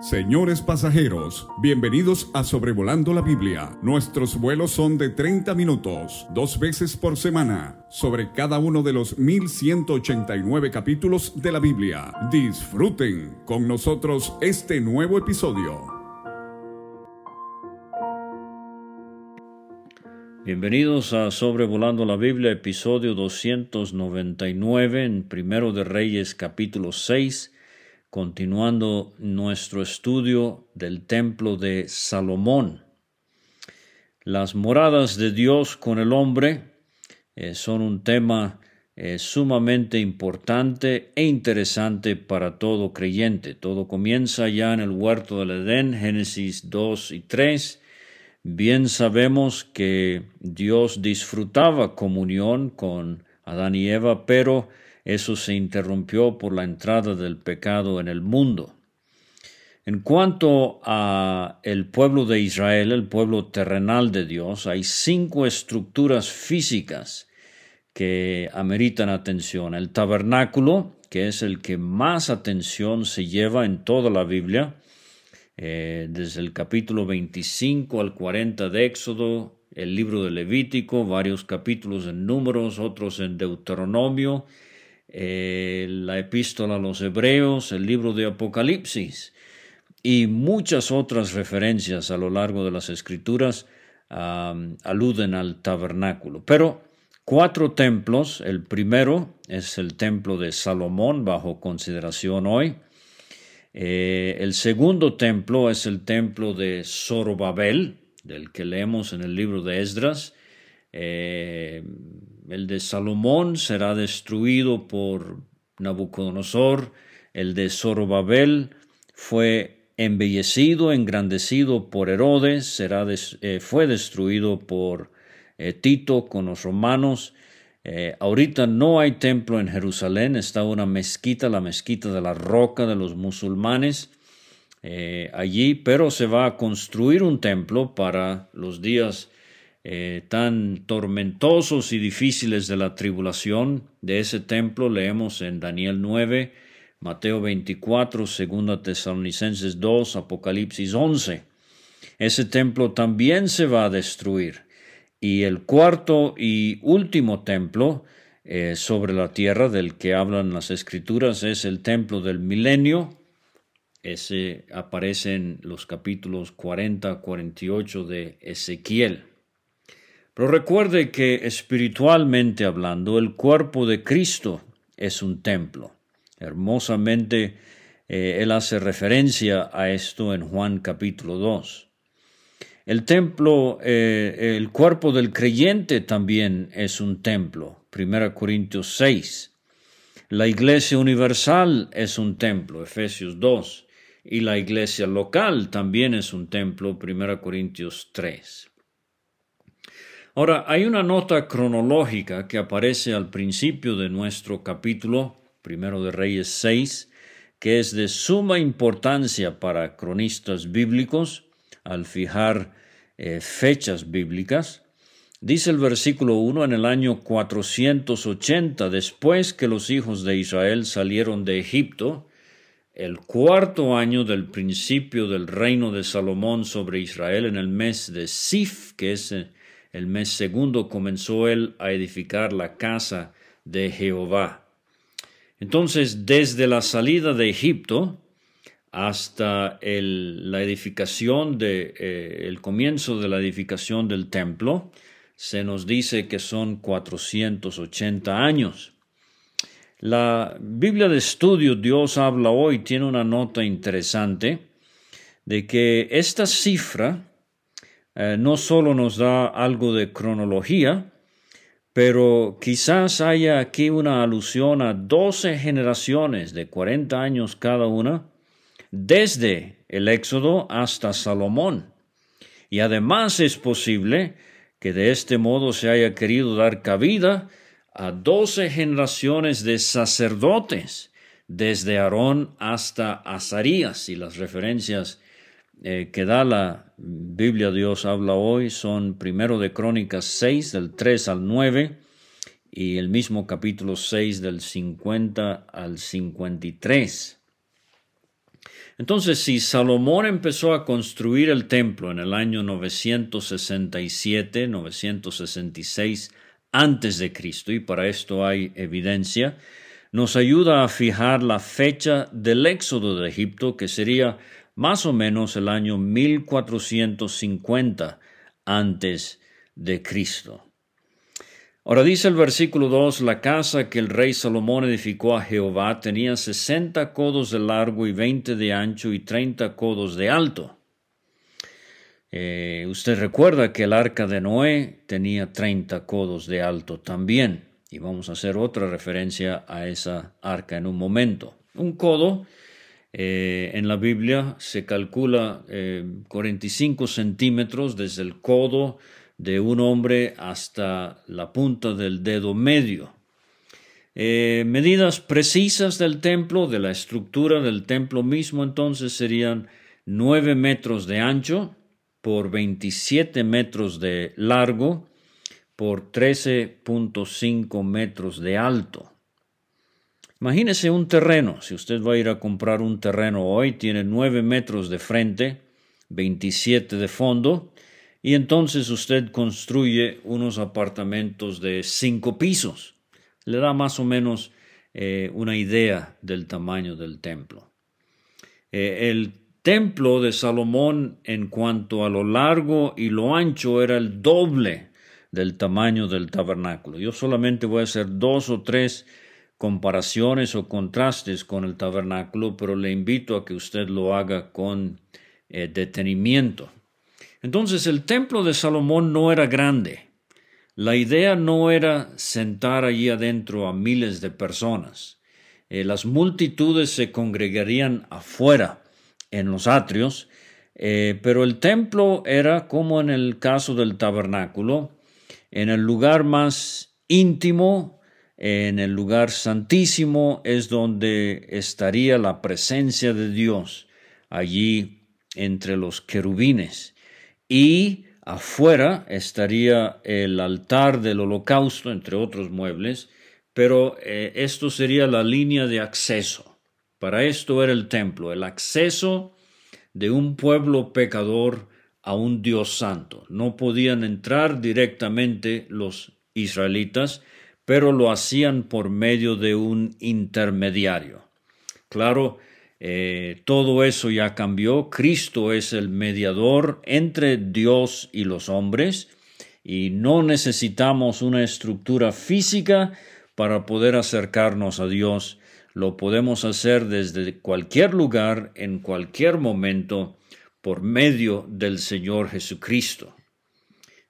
Señores pasajeros, bienvenidos a Sobrevolando la Biblia. Nuestros vuelos son de 30 minutos, dos veces por semana, sobre cada uno de los 1189 capítulos de la Biblia. Disfruten con nosotros este nuevo episodio. Bienvenidos a Sobrevolando la Biblia, episodio 299 en Primero de Reyes capítulo 6 continuando nuestro estudio del templo de Salomón. Las moradas de Dios con el hombre eh, son un tema eh, sumamente importante e interesante para todo creyente. Todo comienza ya en el huerto del Edén, Génesis 2 y 3. Bien sabemos que Dios disfrutaba comunión con Adán y Eva, pero eso se interrumpió por la entrada del pecado en el mundo. En cuanto a el pueblo de Israel, el pueblo terrenal de Dios, hay cinco estructuras físicas que ameritan atención. El tabernáculo, que es el que más atención se lleva en toda la Biblia, eh, desde el capítulo 25 al 40 de Éxodo, el libro de Levítico, varios capítulos en Números, otros en Deuteronomio, eh, la epístola a los hebreos, el libro de Apocalipsis y muchas otras referencias a lo largo de las escrituras aluden al tabernáculo. Pero cuatro templos, el primero es el templo de Salomón bajo consideración hoy, eh, el segundo templo es el templo de Zorobabel, del que leemos en el libro de Esdras, eh, el de Salomón será destruido por Nabucodonosor, el de Zorobabel fue embellecido, engrandecido por Herodes, será eh, fue destruido por eh, Tito con los romanos. Eh, ahorita no hay templo en Jerusalén, está una mezquita, la mezquita de la roca de los musulmanes allí, pero se va a construir un templo para los días eh, tan tormentosos y difíciles de la tribulación de ese templo leemos en Daniel 9, Mateo 24, 2 Tesalonicenses 2, Apocalipsis 11. Ese templo también se va a destruir. Y el cuarto y último templo eh, sobre la tierra del que hablan las escrituras es el templo del milenio. Ese aparece en los capítulos 40 48 de Ezequiel. Pero recuerde que espiritualmente hablando, el cuerpo de Cristo es un templo. Hermosamente, eh, él hace referencia a esto en Juan capítulo 2. El templo, eh, el cuerpo del creyente también es un templo. 1 Corintios 6. La iglesia universal es un templo. Efesios 2. Y la iglesia local también es un templo. 1 Corintios 3. Ahora, hay una nota cronológica que aparece al principio de nuestro capítulo, primero de Reyes 6, que es de suma importancia para cronistas bíblicos al fijar eh, fechas bíblicas. Dice el versículo 1, en el año 480, después que los hijos de Israel salieron de Egipto, el cuarto año del principio del reino de Salomón sobre Israel, en el mes de Sif, que es eh, el mes segundo comenzó él a edificar la casa de Jehová. Entonces, desde la salida de Egipto hasta la edificación de eh, el comienzo de la edificación del templo, se nos dice que son 480 años. La Biblia de estudio Dios habla hoy tiene una nota interesante de que esta cifra eh, no solo nos da algo de cronología, pero quizás haya aquí una alusión a doce generaciones de 40 años cada una, desde el Éxodo hasta Salomón. Y además es posible que de este modo se haya querido dar cabida a doce generaciones de sacerdotes, desde Aarón hasta Azarías, y las referencias eh, que da la Biblia Dios habla hoy son primero de Crónicas 6 del 3 al 9 y el mismo capítulo 6 del 50 al 53. Entonces, si Salomón empezó a construir el templo en el año 967, 966 antes de Cristo, y para esto hay evidencia, nos ayuda a fijar la fecha del éxodo de Egipto, que sería más o menos el año 1450 antes de Cristo. Ahora dice el versículo 2, la casa que el rey Salomón edificó a Jehová tenía sesenta codos de largo y veinte de ancho y treinta codos de alto. Eh, usted recuerda que el arca de Noé tenía treinta codos de alto también, y vamos a hacer otra referencia a esa arca en un momento. Un codo eh, en la Biblia se calcula 45 eh, centímetros desde el codo de un hombre hasta la punta del dedo medio. Eh, medidas precisas del templo, de la estructura del templo mismo, entonces serían 9 metros de ancho por 27 metros de largo por 13.5 metros de alto. Imagínese un terreno, si usted va a ir a comprar un terreno hoy, tiene 9 metros de frente, 27 de fondo, y entonces usted construye unos apartamentos de cinco pisos. Le da más o menos eh, una idea del tamaño del templo. Eh, el templo de Salomón en cuanto a lo largo y lo ancho era el doble del tamaño del tabernáculo. Yo solamente voy a hacer dos o tres comparaciones o contrastes con el tabernáculo, pero le invito a que usted lo haga con eh, detenimiento. Entonces el templo de Salomón no era grande. La idea no era sentar allí adentro a miles de personas. Eh, las multitudes se congregarían afuera, en los atrios, eh, pero el templo era como en el caso del tabernáculo, en el lugar más íntimo, en el lugar santísimo, es donde estaría la presencia de Dios, allí entre los querubines y afuera estaría el altar del holocausto, entre otros muebles, pero eh, esto sería la línea de acceso. Para esto era el templo, el acceso de un pueblo pecador a un Dios santo. No podían entrar directamente los israelitas, pero lo hacían por medio de un intermediario. Claro, eh, todo eso ya cambió. Cristo es el mediador entre Dios y los hombres y no necesitamos una estructura física para poder acercarnos a Dios. Lo podemos hacer desde cualquier lugar, en cualquier momento, por medio del Señor Jesucristo.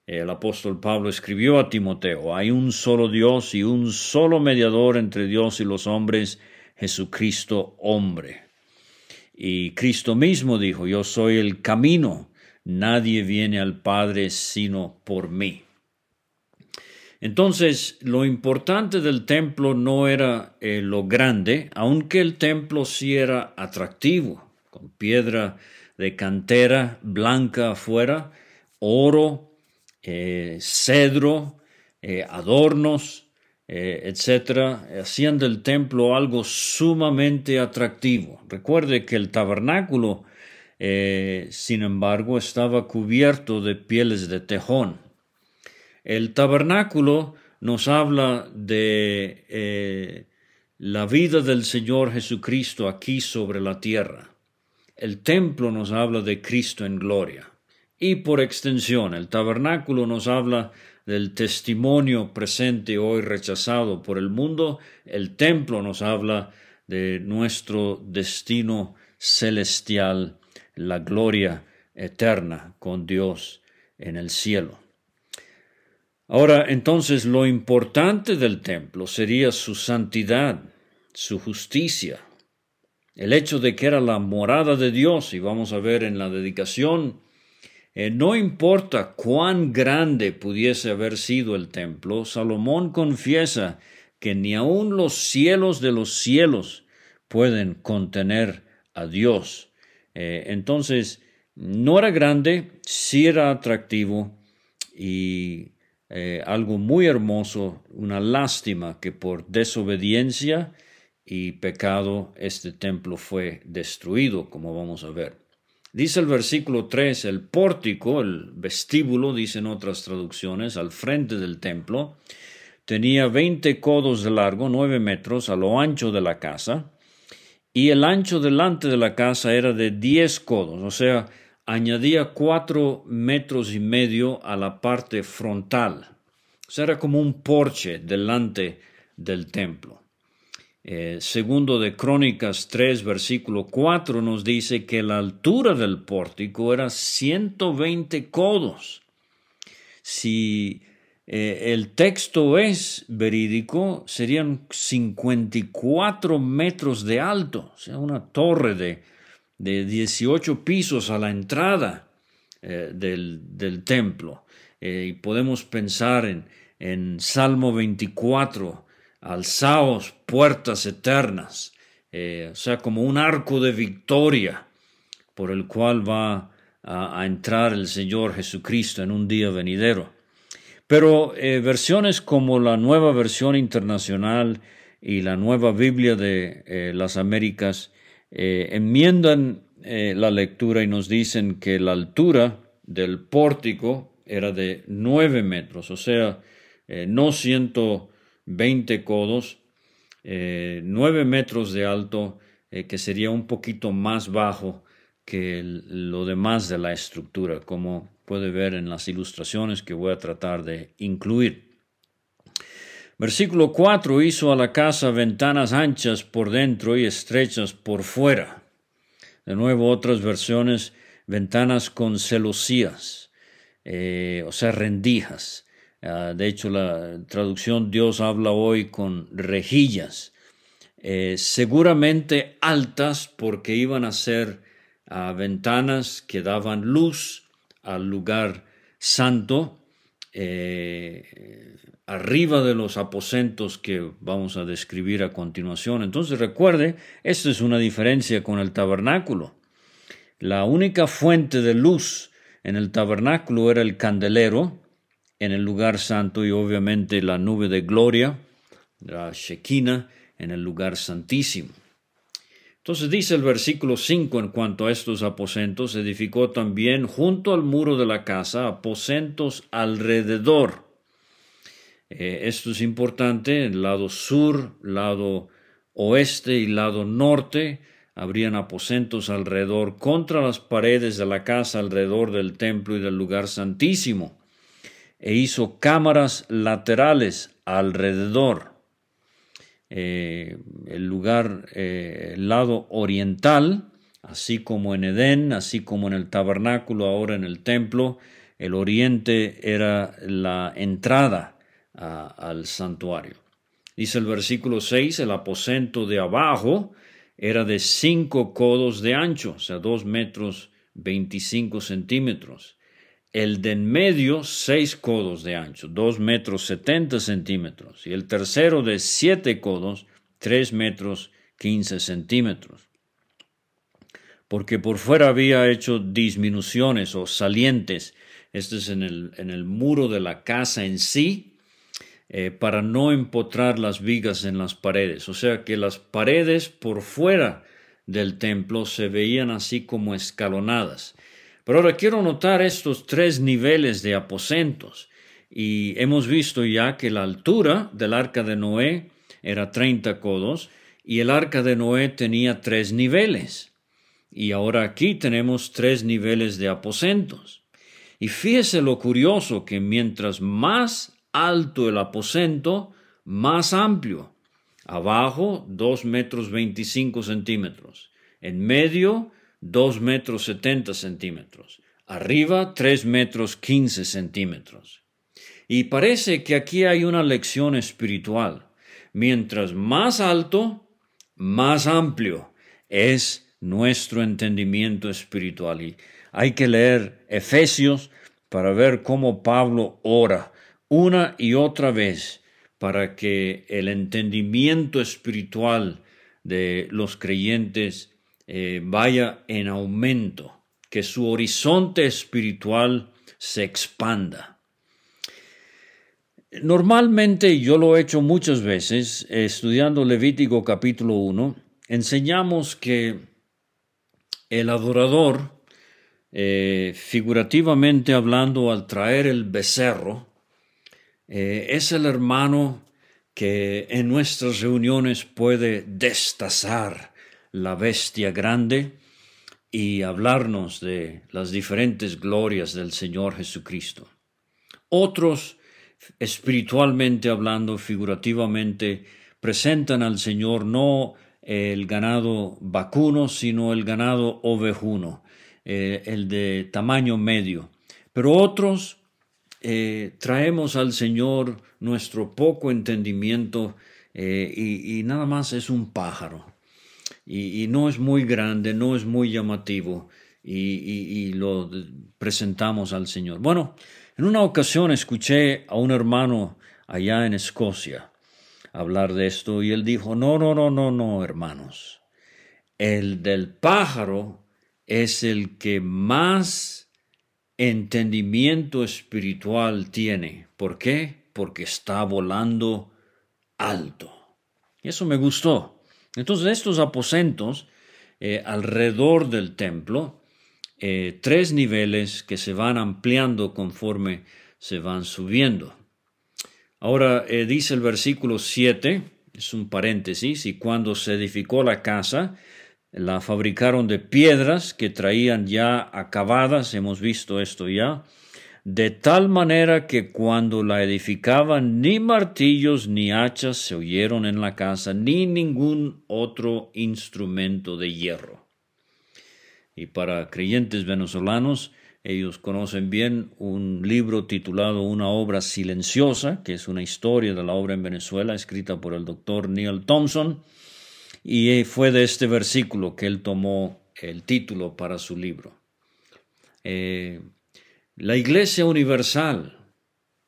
El apóstol Pablo escribió a Timoteo, hay un solo Dios y un solo mediador entre Dios y los hombres, Jesucristo hombre. Y Cristo mismo dijo, yo soy el camino, nadie viene al Padre sino por mí. Entonces, lo importante del templo no era eh, lo grande, aunque el templo sí era atractivo, con piedra de cantera blanca afuera, oro, eh, cedro, eh, adornos, eh, etcétera, hacían del templo algo sumamente atractivo. Recuerde que el tabernáculo, sin embargo, estaba cubierto de pieles de tejón. El tabernáculo nos habla de la vida del Señor Jesucristo aquí sobre la tierra. El templo nos habla de Cristo en gloria. Y por extensión, el tabernáculo nos habla del testimonio presente hoy rechazado por el mundo, el templo nos habla de nuestro destino celestial, la gloria eterna con Dios en el cielo. Ahora, entonces, lo importante del templo sería su santidad, su justicia, el hecho de que era la morada de Dios, y vamos a ver en la dedicación eh, no importa cuán grande pudiese haber sido el templo, Salomón confiesa que ni aun los cielos de los cielos pueden contener a Dios. Eh, entonces, no era grande, sí era atractivo y eh, algo muy hermoso, una lástima que por desobediencia y pecado este templo fue destruido, como vamos a ver. Dice el versículo 3, el pórtico, el vestíbulo, dicen otras traducciones, al frente del templo, tenía 20 codos de largo, 9 metros a lo ancho de la casa, y el ancho delante de la casa era de 10 codos, o sea, añadía 4 metros y medio a la parte frontal. O sea, era como un porche delante del templo. Eh, segundo de Crónicas 3, versículo 4 nos dice que la altura del pórtico era 120 codos. Si eh, el texto es verídico, serían 54 metros de alto, o sea, una torre de, de 18 pisos a la entrada eh, del, templo. y podemos pensar en, en Salmo 24, alzaos puertas eternas, eh, o sea, como un arco de victoria por el cual va a, entrar el Señor Jesucristo en un día venidero. Pero eh, versiones como la nueva versión internacional y la nueva Biblia de eh, las Américas enmiendan la lectura y nos dicen que la altura del pórtico era de nueve metros, o sea, no ciento 20 codos, 9 eh, metros de alto, eh, que sería un poquito más bajo que lo demás de la estructura, como puede ver en las ilustraciones que voy a tratar de incluir. Versículo 4 hizo a la casa ventanas anchas por dentro y estrechas por fuera. De nuevo otras versiones, ventanas con celosías, eh, o sea, rendijas. Ah, de hecho, la traducción Dios habla hoy con rejillas, eh, seguramente altas porque iban a ser ah, ventanas que daban luz al lugar santo, eh, arriba de los aposentos que vamos a describir a continuación. Entonces recuerde, esto es una diferencia con el tabernáculo. La única fuente de luz en el tabernáculo era el candelero, en el lugar santo y obviamente la nube de gloria, la Shekinah, en el lugar santísimo. Entonces dice el versículo 5 en cuanto a estos aposentos, edificó también junto al muro de la casa aposentos alrededor. Eh, esto es importante, el lado sur, lado oeste y lado norte, habrían aposentos alrededor contra las paredes de la casa alrededor del templo y del lugar santísimo e hizo cámaras laterales alrededor. Eh, el lugar, eh, el lado oriental, así como en Edén, así como en el tabernáculo, ahora en el templo, el oriente era la entrada al santuario. Dice el versículo 6, el aposento de abajo era de cinco codos de ancho, o sea, dos metros veinticinco centímetros el de en medio seis codos de ancho, dos metros setenta centímetros, y el tercero de siete codos, tres metros quince centímetros. Porque por fuera había hecho disminuciones o salientes, esto es en el, en el muro de la casa en sí, eh, para no empotrar las vigas en las paredes. O sea que las paredes por fuera del templo se veían así como escalonadas. Pero ahora quiero notar estos tres niveles de aposentos. Y hemos visto ya que la altura del arca de Noé era 30 codos y el arca de Noé tenía tres niveles. Y ahora aquí tenemos tres niveles de aposentos. Y fíjese lo curioso que mientras más alto el aposento, más amplio. Abajo, 2 metros 25 centímetros. En medio, 2 metros 70 centímetros. Arriba, 3 metros 15 centímetros. Y parece que aquí hay una lección espiritual. Mientras más alto, más amplio es nuestro entendimiento espiritual. Y hay que leer Efesios para ver cómo Pablo ora una y otra vez para que el entendimiento espiritual de los creyentes eh, vaya en aumento, que su horizonte espiritual se expanda. Normalmente yo lo he hecho muchas veces, estudiando Levítico capítulo 1, enseñamos que el adorador, eh, figurativamente hablando, al traer el becerro, eh, es el hermano que en nuestras reuniones puede destazar la bestia grande y hablarnos de las diferentes glorias del Señor Jesucristo. Otros, espiritualmente hablando, figurativamente, presentan al Señor no el ganado vacuno, sino el ganado ovejuno, eh, el de tamaño medio. Pero otros eh, traemos al Señor nuestro poco entendimiento eh, y, nada más es un pájaro. Y, no es muy grande, no es muy llamativo y, lo presentamos al Señor. Bueno, en una ocasión escuché a un hermano allá en Escocia hablar de esto y él dijo, no, no, no, no, no, hermanos. El del pájaro es el que más entendimiento espiritual tiene. ¿Por qué? Porque está volando alto. Y eso me gustó. Entonces estos aposentos eh, alrededor del templo, eh, tres niveles que se van ampliando conforme se van subiendo. Ahora eh, dice el versículo 7, es un paréntesis, y cuando se edificó la casa, la fabricaron de piedras que traían ya acabadas, hemos visto esto ya, de tal manera que cuando la edificaban ni martillos ni hachas se oyeron en la casa, ni ningún otro instrumento de hierro. Y para creyentes venezolanos, ellos conocen bien un libro titulado Una obra silenciosa, que es una historia de la obra en Venezuela escrita por el doctor Neil Thompson, y fue de este versículo que él tomó el título para su libro. Eh, la iglesia universal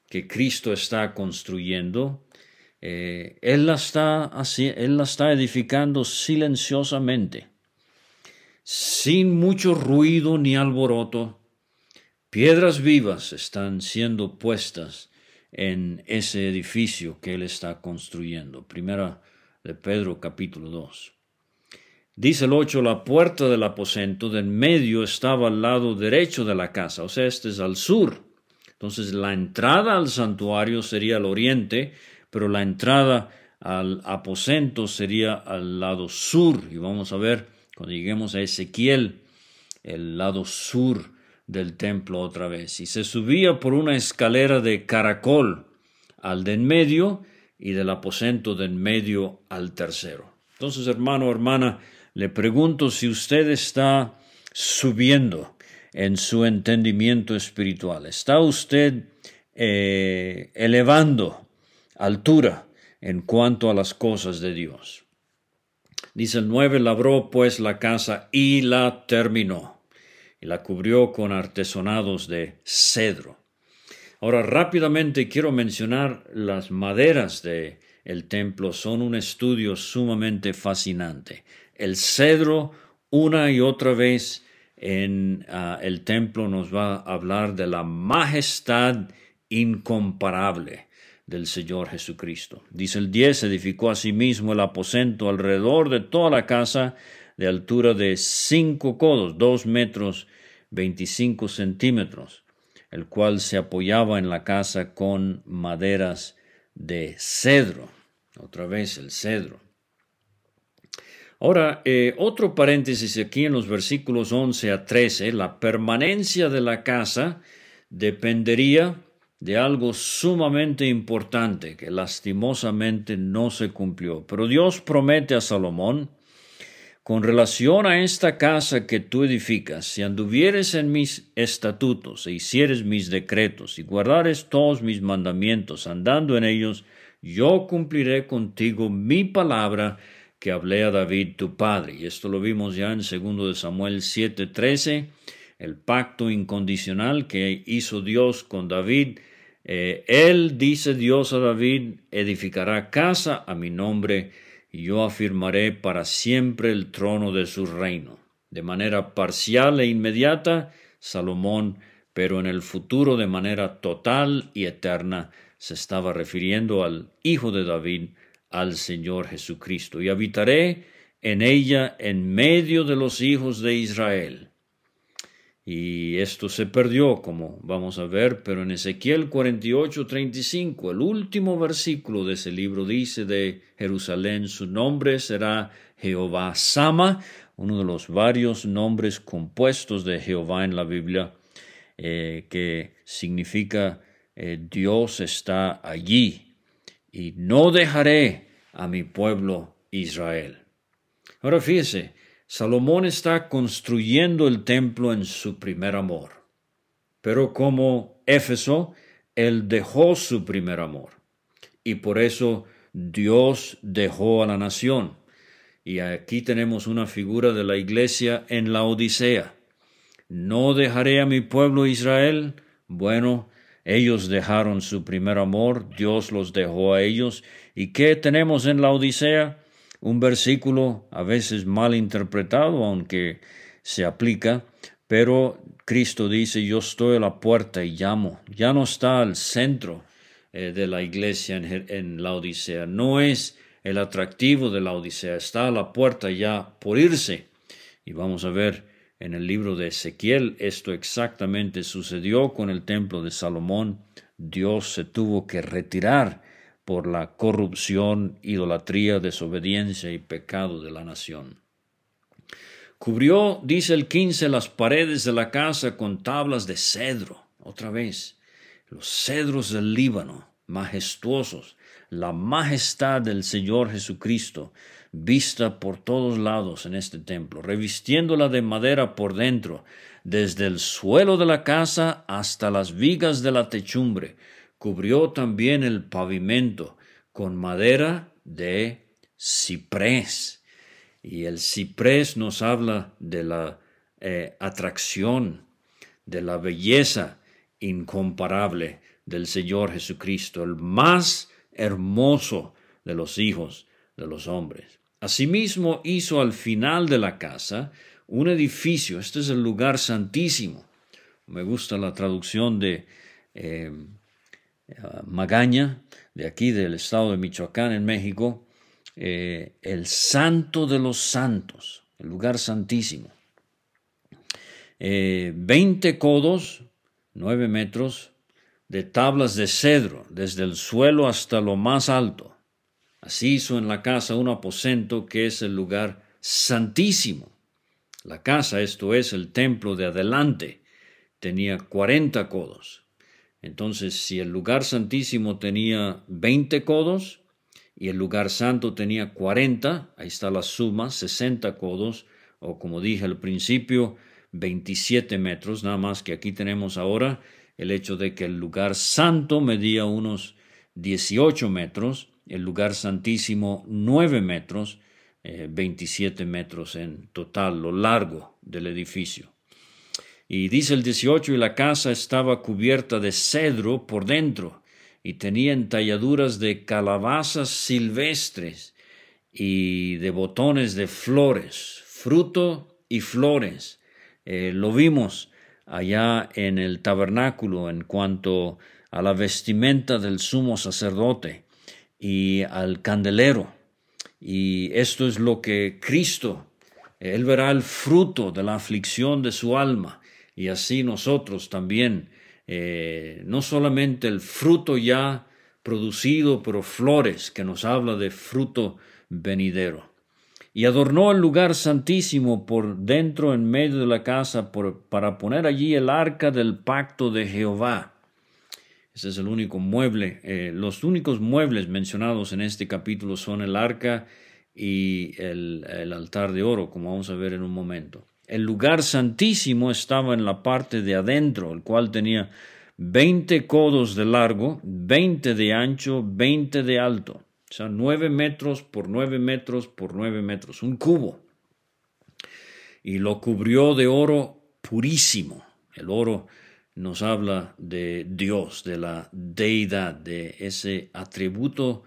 que Cristo está construyendo, eh, él, la está él la está edificando silenciosamente, sin mucho ruido ni alboroto, Piedras vivas están siendo puestas en ese edificio que él está construyendo. Primera de Pedro capítulo 2. Dice el 8, la puerta del aposento del medio estaba al lado derecho de la casa, o sea, este es al sur. Entonces la entrada al santuario sería al oriente, pero la entrada al aposento sería al lado sur. Y vamos a ver cuando lleguemos a Ezequiel, el lado sur del templo otra vez y se subía por una escalera de caracol al de en medio y del aposento de en medio al tercero. Entonces, hermano hermana, le pregunto si usted está subiendo en su entendimiento espiritual. ¿Está usted eh, elevando altura en cuanto a las cosas de Dios? Dice el 9, labró pues la casa y la terminó y la cubrió con artesonados de cedro. Ahora rápidamente quiero mencionar las maderas de el templo son un estudio sumamente fascinante. El cedro una y otra vez en ah, el templo nos va a hablar de la majestad incomparable del Señor Jesucristo. Dice el 10, edificó asimismo el aposento alrededor de toda la casa de altura de cinco codos, dos metros veinticinco centímetros, el cual se apoyaba en la casa con maderas de cedro. Otra vez el cedro. Ahora, eh, otro paréntesis aquí en los versículos 11 a 13, la permanencia de la casa dependería de algo sumamente importante que lastimosamente no se cumplió. Pero Dios promete a Salomón, con relación a esta casa que tú edificas, si anduvieres en mis estatutos e hicieres mis decretos y guardares todos mis mandamientos, andando en ellos, yo cumpliré contigo mi palabra que hablé a David tu padre. Y esto lo vimos ya en 2 Samuel 7:13, el pacto incondicional que hizo Dios con David eh, él, dice Dios a David, edificará casa a mi nombre y yo afirmaré para siempre el trono de su reino. De manera parcial e inmediata, Salomón, pero en el futuro de manera total y eterna, se estaba refiriendo al Hijo de David, al Señor Jesucristo. Y habitaré en ella en medio de los hijos de Israel. Y esto se perdió, como vamos a ver, pero en Ezequiel 48, 35, el último versículo de ese libro dice de Jerusalén, su nombre será Jehová Sama, uno de los varios nombres compuestos de Jehová en la Biblia, eh, que significa eh, Dios está allí, y no dejaré a mi pueblo Israel. Ahora fíjese, Salomón está construyendo el templo en su primer amor. Pero como Éfeso, él dejó su primer amor. Y por eso Dios dejó a la nación. Y aquí tenemos una figura de la iglesia en la Odisea. No dejaré a mi pueblo Israel. Bueno, ellos dejaron su primer amor, Dios los dejó a ellos. ¿Y qué tenemos en la Odisea? un versículo a veces mal interpretado, aunque se aplica, pero Cristo dice, yo estoy a la puerta y llamo. Ya no está al centro eh, de la iglesia en, en la Odisea, no es el atractivo de la Odisea, está a la puerta ya por irse. Y vamos a ver en el libro de Ezequiel, esto exactamente sucedió con el templo de Salomón. Dios se tuvo que retirar por la corrupción, idolatría, desobediencia y pecado de la nación. Cubrió, dice el 15, las paredes de la casa con tablas de cedro, otra vez, los cedros del Líbano, majestuosos, la majestad del Señor Jesucristo, vista por todos lados en este templo, revistiéndola de madera por dentro, desde el suelo de la casa hasta las vigas de la techumbre, Cubrió también el pavimento con madera de ciprés. Y el ciprés nos habla de la eh, atracción, de la belleza incomparable del Señor Jesucristo, el más hermoso de los hijos de los hombres. Asimismo hizo al final de la casa un edificio, este es el lugar santísimo. Me gusta la traducción de eh, eh, Magaña, de aquí del estado de Michoacán, en México, eh, el santo de los santos, el lugar santísimo. Eh, veinte codos, nueve metros, de tablas de cedro, desde el suelo hasta lo más alto. Así hizo en la casa un aposento que es el lugar santísimo. La casa, esto es el templo de adelante, tenía cuarenta codos. Entonces, si el lugar santísimo tenía 20 codos y el lugar santo tenía 40, ahí está la suma, 60 codos, o como dije al principio, 27 metros, nada más que aquí tenemos ahora el hecho de que el lugar santo medía unos 18 metros, el lugar santísimo 9 metros, 27 eh, metros en total, lo largo del edificio. Y dice el 18, y la casa estaba cubierta de cedro por dentro, y tenía entalladuras de calabazas silvestres y de botones de flores, fruto y flores. Eh, lo vimos allá en el tabernáculo en cuanto a la vestimenta del sumo sacerdote y al candelero. Y esto es lo que Cristo, Él verá el fruto de la aflicción de su alma y así nosotros también, eh, no solamente el fruto ya producido, pero flores, que nos habla de fruto venidero. Y adornó el lugar santísimo por dentro en medio de la casa para poner allí el arca del pacto de Jehová. Ese es el único mueble. Eh, los únicos muebles mencionados en este capítulo son el arca y el altar de oro, como vamos a ver en un momento. El lugar santísimo estaba en la parte de adentro, el cual tenía veinte codos de largo, veinte de ancho, veinte de alto. O sea, nueve metros por nueve metros por nueve metros, un cubo. Y lo cubrió de oro purísimo. El oro nos habla de Dios, de la deidad, de ese atributo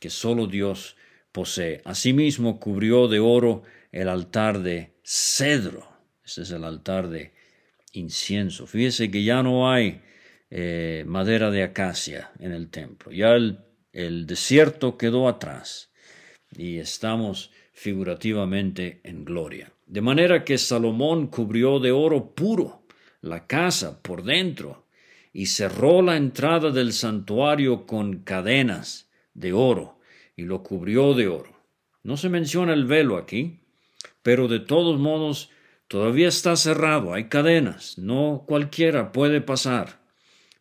que solo Dios posee. Asimismo, cubrió de oro el altar de cedro. Este es el altar de incienso. Fíjese que ya no hay eh, madera de acacia en el templo. Ya el, el desierto quedó atrás y estamos figurativamente en gloria. De manera que Salomón cubrió de oro puro la casa por dentro y cerró la entrada del santuario con cadenas de oro y lo cubrió de oro. No se menciona el velo aquí, pero de todos modos todavía está cerrado, hay cadenas, no cualquiera puede pasar.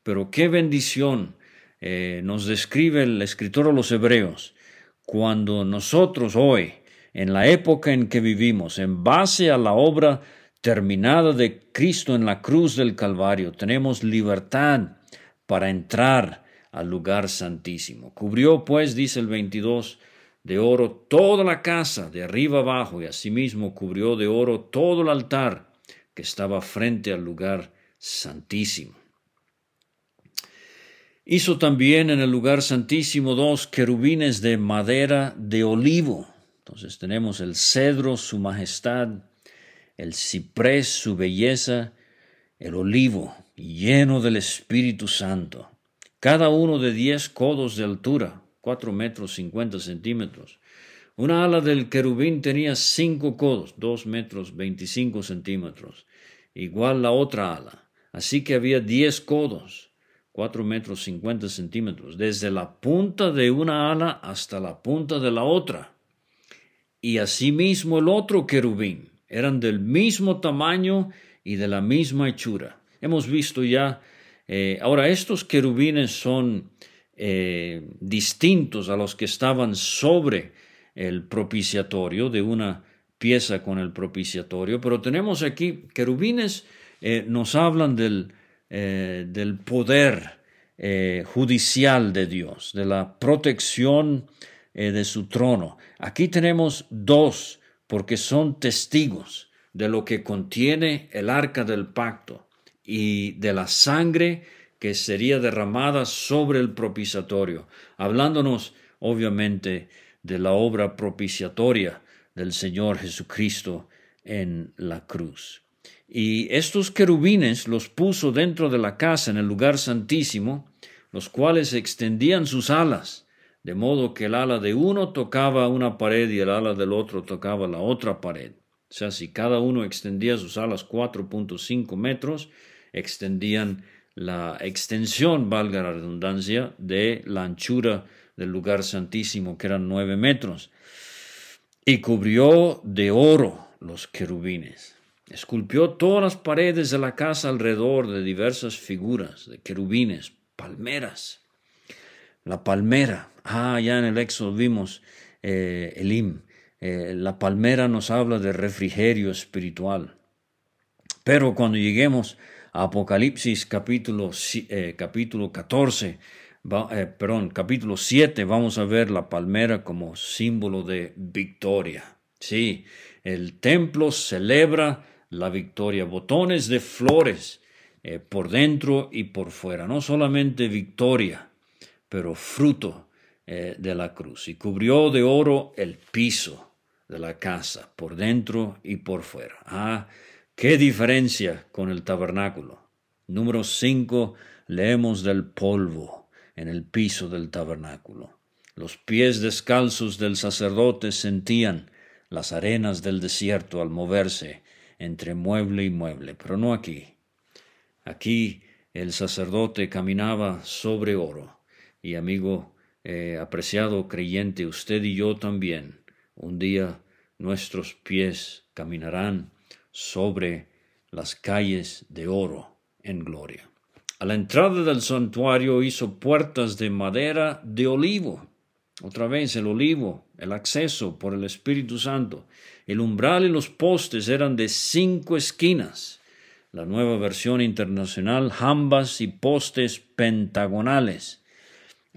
Pero qué bendición eh, nos describe el escritor a los hebreos cuando nosotros hoy, en la época en que vivimos, en base a la obra terminada de Cristo en la cruz del Calvario, tenemos libertad para entrar al lugar santísimo. Cubrió, pues, dice el 22, de oro toda la casa, de arriba abajo, y asimismo cubrió de oro todo el altar que estaba frente al lugar santísimo. Hizo también en el lugar santísimo dos querubines de madera de olivo. Entonces tenemos el cedro, su majestad, el ciprés, su belleza, el olivo, lleno del Espíritu Santo, cada uno de diez codos de altura, cuatro metros cincuenta centímetros. Una ala del querubín tenía cinco codos, dos metros veinticinco centímetros, igual la otra ala. Así que había diez codos, cuatro metros cincuenta centímetros, desde la punta de una ala hasta la punta de la otra. Y asimismo el otro querubín, eran del mismo tamaño y de la misma hechura. Hemos visto ya, eh, ahora estos querubines son eh, distintos a los que estaban sobre el propiciatorio, de una pieza con el propiciatorio, pero tenemos aquí querubines, eh, nos hablan del, del poder judicial de Dios, de la protección de su trono. Aquí tenemos dos porque son testigos de lo que contiene el arca del pacto y de la sangre que sería derramada sobre el propiciatorio, hablándonos obviamente de la obra propiciatoria del Señor Jesucristo en la cruz. Y estos querubines los puso dentro de la casa en el lugar santísimo, los cuales extendían sus alas de modo que el ala de uno tocaba una pared y el ala del otro tocaba la otra pared. O sea, si cada uno extendía sus alas 4.5 metros, extendían la extensión, valga la redundancia, de la anchura del lugar santísimo, que eran 9 metros. Y cubrió de oro los querubines. Esculpió todas las paredes de la casa alrededor de diversas figuras, de querubines, palmeras. La palmera, Ah, ya en el Éxodo vimos eh, Elim. Eh, la palmera nos habla de refrigerio espiritual. Pero cuando lleguemos a Apocalipsis capítulo, eh, capítulo 14, perdón, capítulo 7, vamos a ver la palmera como símbolo de victoria. Sí, el templo celebra la victoria, botones de flores por dentro y por fuera, no solamente victoria, pero fruto eh, de la cruz y cubrió de oro el piso de la casa, por dentro y por fuera. Ah, qué diferencia con el tabernáculo. Número 5, leemos del polvo en el piso del tabernáculo. Los pies descalzos del sacerdote sentían las arenas del desierto al moverse entre mueble y mueble, pero no aquí. Aquí el sacerdote caminaba sobre oro. Y amigo, eh, apreciado creyente, usted y yo también, un día nuestros pies caminarán sobre las calles de oro en gloria. A la entrada del santuario hizo puertas de madera de olivo. Otra vez el olivo, el acceso por el Espíritu Santo. El umbral y los postes eran de cinco esquinas. La nueva versión internacional, jambas y postes pentagonales.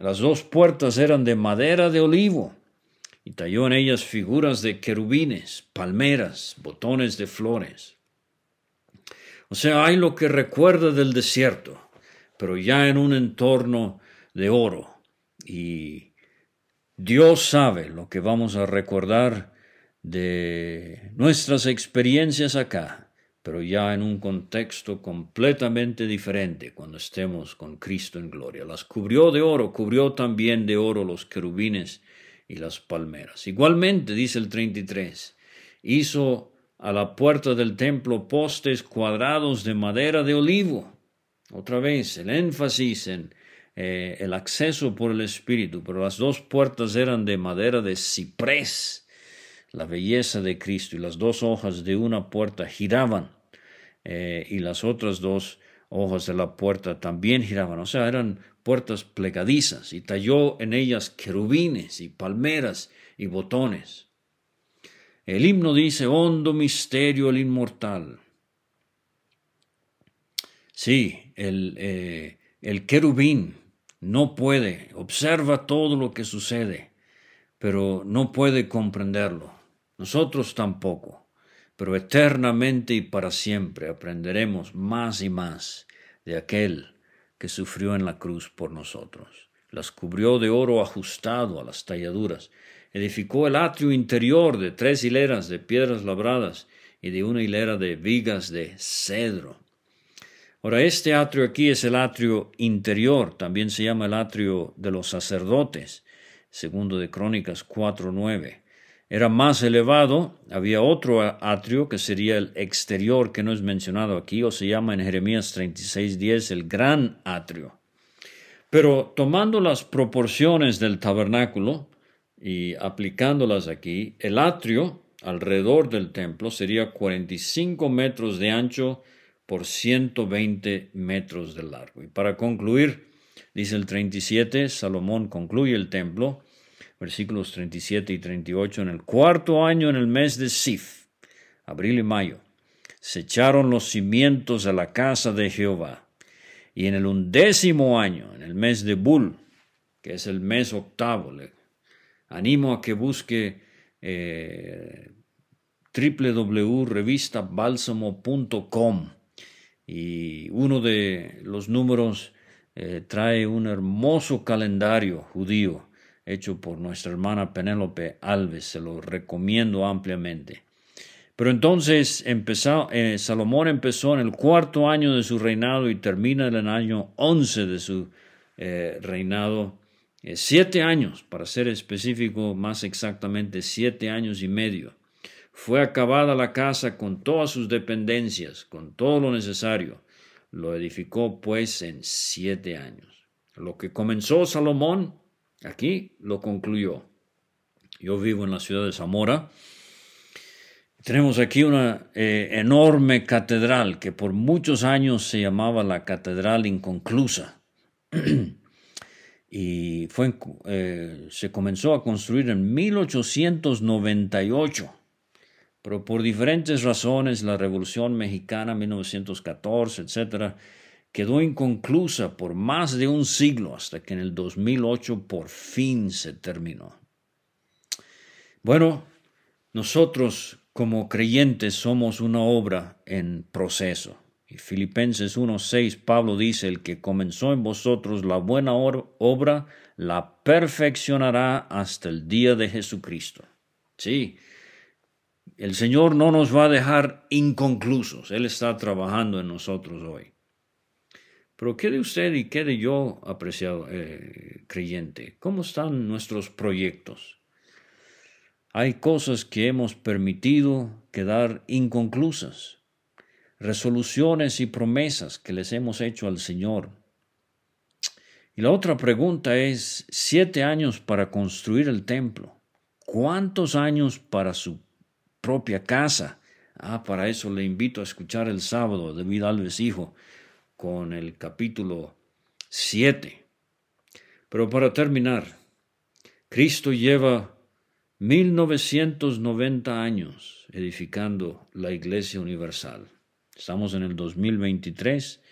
Las dos puertas eran de madera de olivo y talló en ellas figuras de querubines, palmeras, botones de flores. O sea, hay lo que recuerda del desierto, pero ya en un entorno de oro. Y Dios sabe lo que vamos a recordar de nuestras experiencias acá, pero ya en un contexto completamente diferente cuando estemos con Cristo en gloria. Las cubrió de oro, cubrió también de oro los querubines y las palmeras. Igualmente, dice el 33, hizo a la puerta del templo postes cuadrados de madera de olivo. Otra vez, el énfasis en eh, el acceso por el Espíritu, pero las dos puertas eran de madera de ciprés. La belleza de Cristo y las dos hojas de una puerta giraban eh, y las otras dos hojas de la puerta también giraban, o sea, eran puertas plegadizas y talló en ellas querubines y palmeras y botones. El himno dice, hondo misterio el inmortal. Sí, el, eh, el querubín no puede, observa todo lo que sucede, pero no puede comprenderlo. Nosotros tampoco, pero eternamente y para siempre aprenderemos más y más de aquel que sufrió en la cruz por nosotros. Las cubrió de oro ajustado a las talladuras, edificó el atrio interior de tres hileras de piedras labradas y de una hilera de vigas de cedro Ahora, este atrio aquí es el atrio interior, también se llama el atrio de los sacerdotes, segundo de Crónicas 4.9. Era más elevado, había otro atrio que sería el exterior que no es mencionado aquí, o se llama en Jeremías 36.10 el gran atrio. Pero tomando las proporciones del tabernáculo y aplicándolas aquí, el atrio alrededor del templo sería 45 metros de ancho por 120 metros de largo. Y para concluir, dice el 37, Salomón concluye el templo, versículos 37 y 38, en el cuarto año, en el mes de Sif, abril y mayo, se echaron los cimientos a la casa de Jehová. Y en el undécimo año, en el mes de Bul, que es el mes octavo, animo a que busque eh, y uno de los números eh, trae un hermoso calendario judío hecho por nuestra hermana Penélope Alves, se lo recomiendo ampliamente. Pero entonces empezó, eh, Salomón empezó en el cuarto año de su reinado y termina en el año once de su eh, reinado. siete años, para ser específico, más exactamente siete años y medio. Fue acabada la casa con todas sus dependencias, con todo lo necesario. Lo edificó pues en siete años. Lo que comenzó Salomón, aquí lo concluyó. Yo vivo en la ciudad de Zamora. Tenemos aquí una eh, enorme catedral que por muchos años se llamaba la Catedral Inconclusa. y fue, eh, se comenzó a construir en 1898 pero por diferentes razones la Revolución Mexicana 1914, etc., quedó inconclusa por más de un siglo hasta que en el 2008 por fin se terminó. Bueno, nosotros como creyentes somos una obra en proceso. Y Filipenses 1.6, Pablo dice, el que comenzó en vosotros la buena obra, la perfeccionará hasta el día de Jesucristo. Sí, el Señor no nos va a dejar inconclusos. Él está trabajando en nosotros hoy. Pero ¿qué de usted y qué de yo, apreciado eh, creyente? ¿Cómo están nuestros proyectos? Hay cosas que hemos permitido quedar inconclusas, resoluciones y promesas que les hemos hecho al Señor. Y la otra pregunta es, siete años para construir el templo. ¿Cuántos años para su propia casa. Ah, para eso le invito a escuchar el sábado de David Alves Hijo con el capítulo 7. Pero para terminar, Cristo lleva 1990 años edificando la Iglesia Universal. Estamos en el 2023.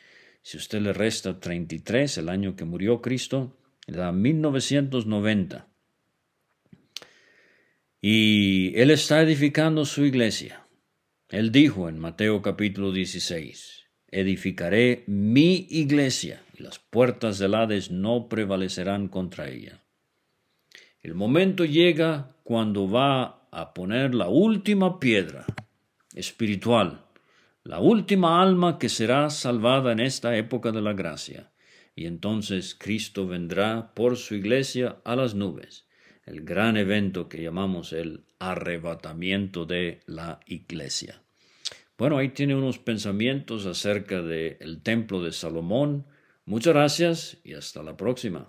Si usted le resta 33, el año que murió Cristo, da 1990. Y Él está edificando su iglesia. Él dijo en Mateo capítulo 16, edificaré mi iglesia y las puertas del Hades no prevalecerán contra ella. El momento llega cuando va a poner la última piedra espiritual, la última alma que será salvada en esta época de la gracia. Y entonces Cristo vendrá por su iglesia a las nubes, el gran evento que llamamos el arrebatamiento de la iglesia. Bueno, ahí tiene unos pensamientos acerca del templo de Salomón. Muchas gracias y hasta la próxima.